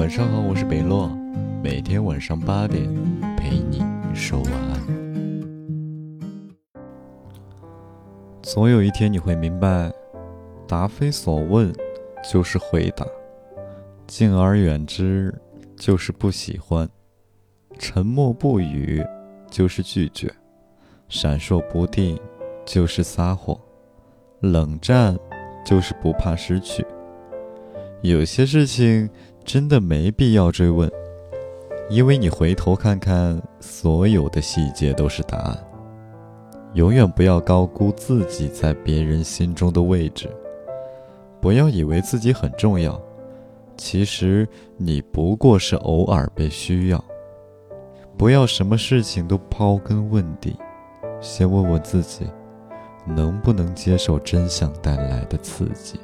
晚上好，我是北洛，每天晚上八点陪你说晚安。总有一天你会明白，答非所问就是回答，敬而远之就是不喜欢，沉默不语就是拒绝，闪烁不定就是撒谎，冷战就是不怕失去。有些事情真的没必要追问，因为你回头看看，所有的细节都是答案。永远不要高估自己在别人心中的位置，不要以为自己很重要，其实你不过是偶尔被需要。不要什么事情都刨根问底，先问问自己，能不能接受真相带来的刺激。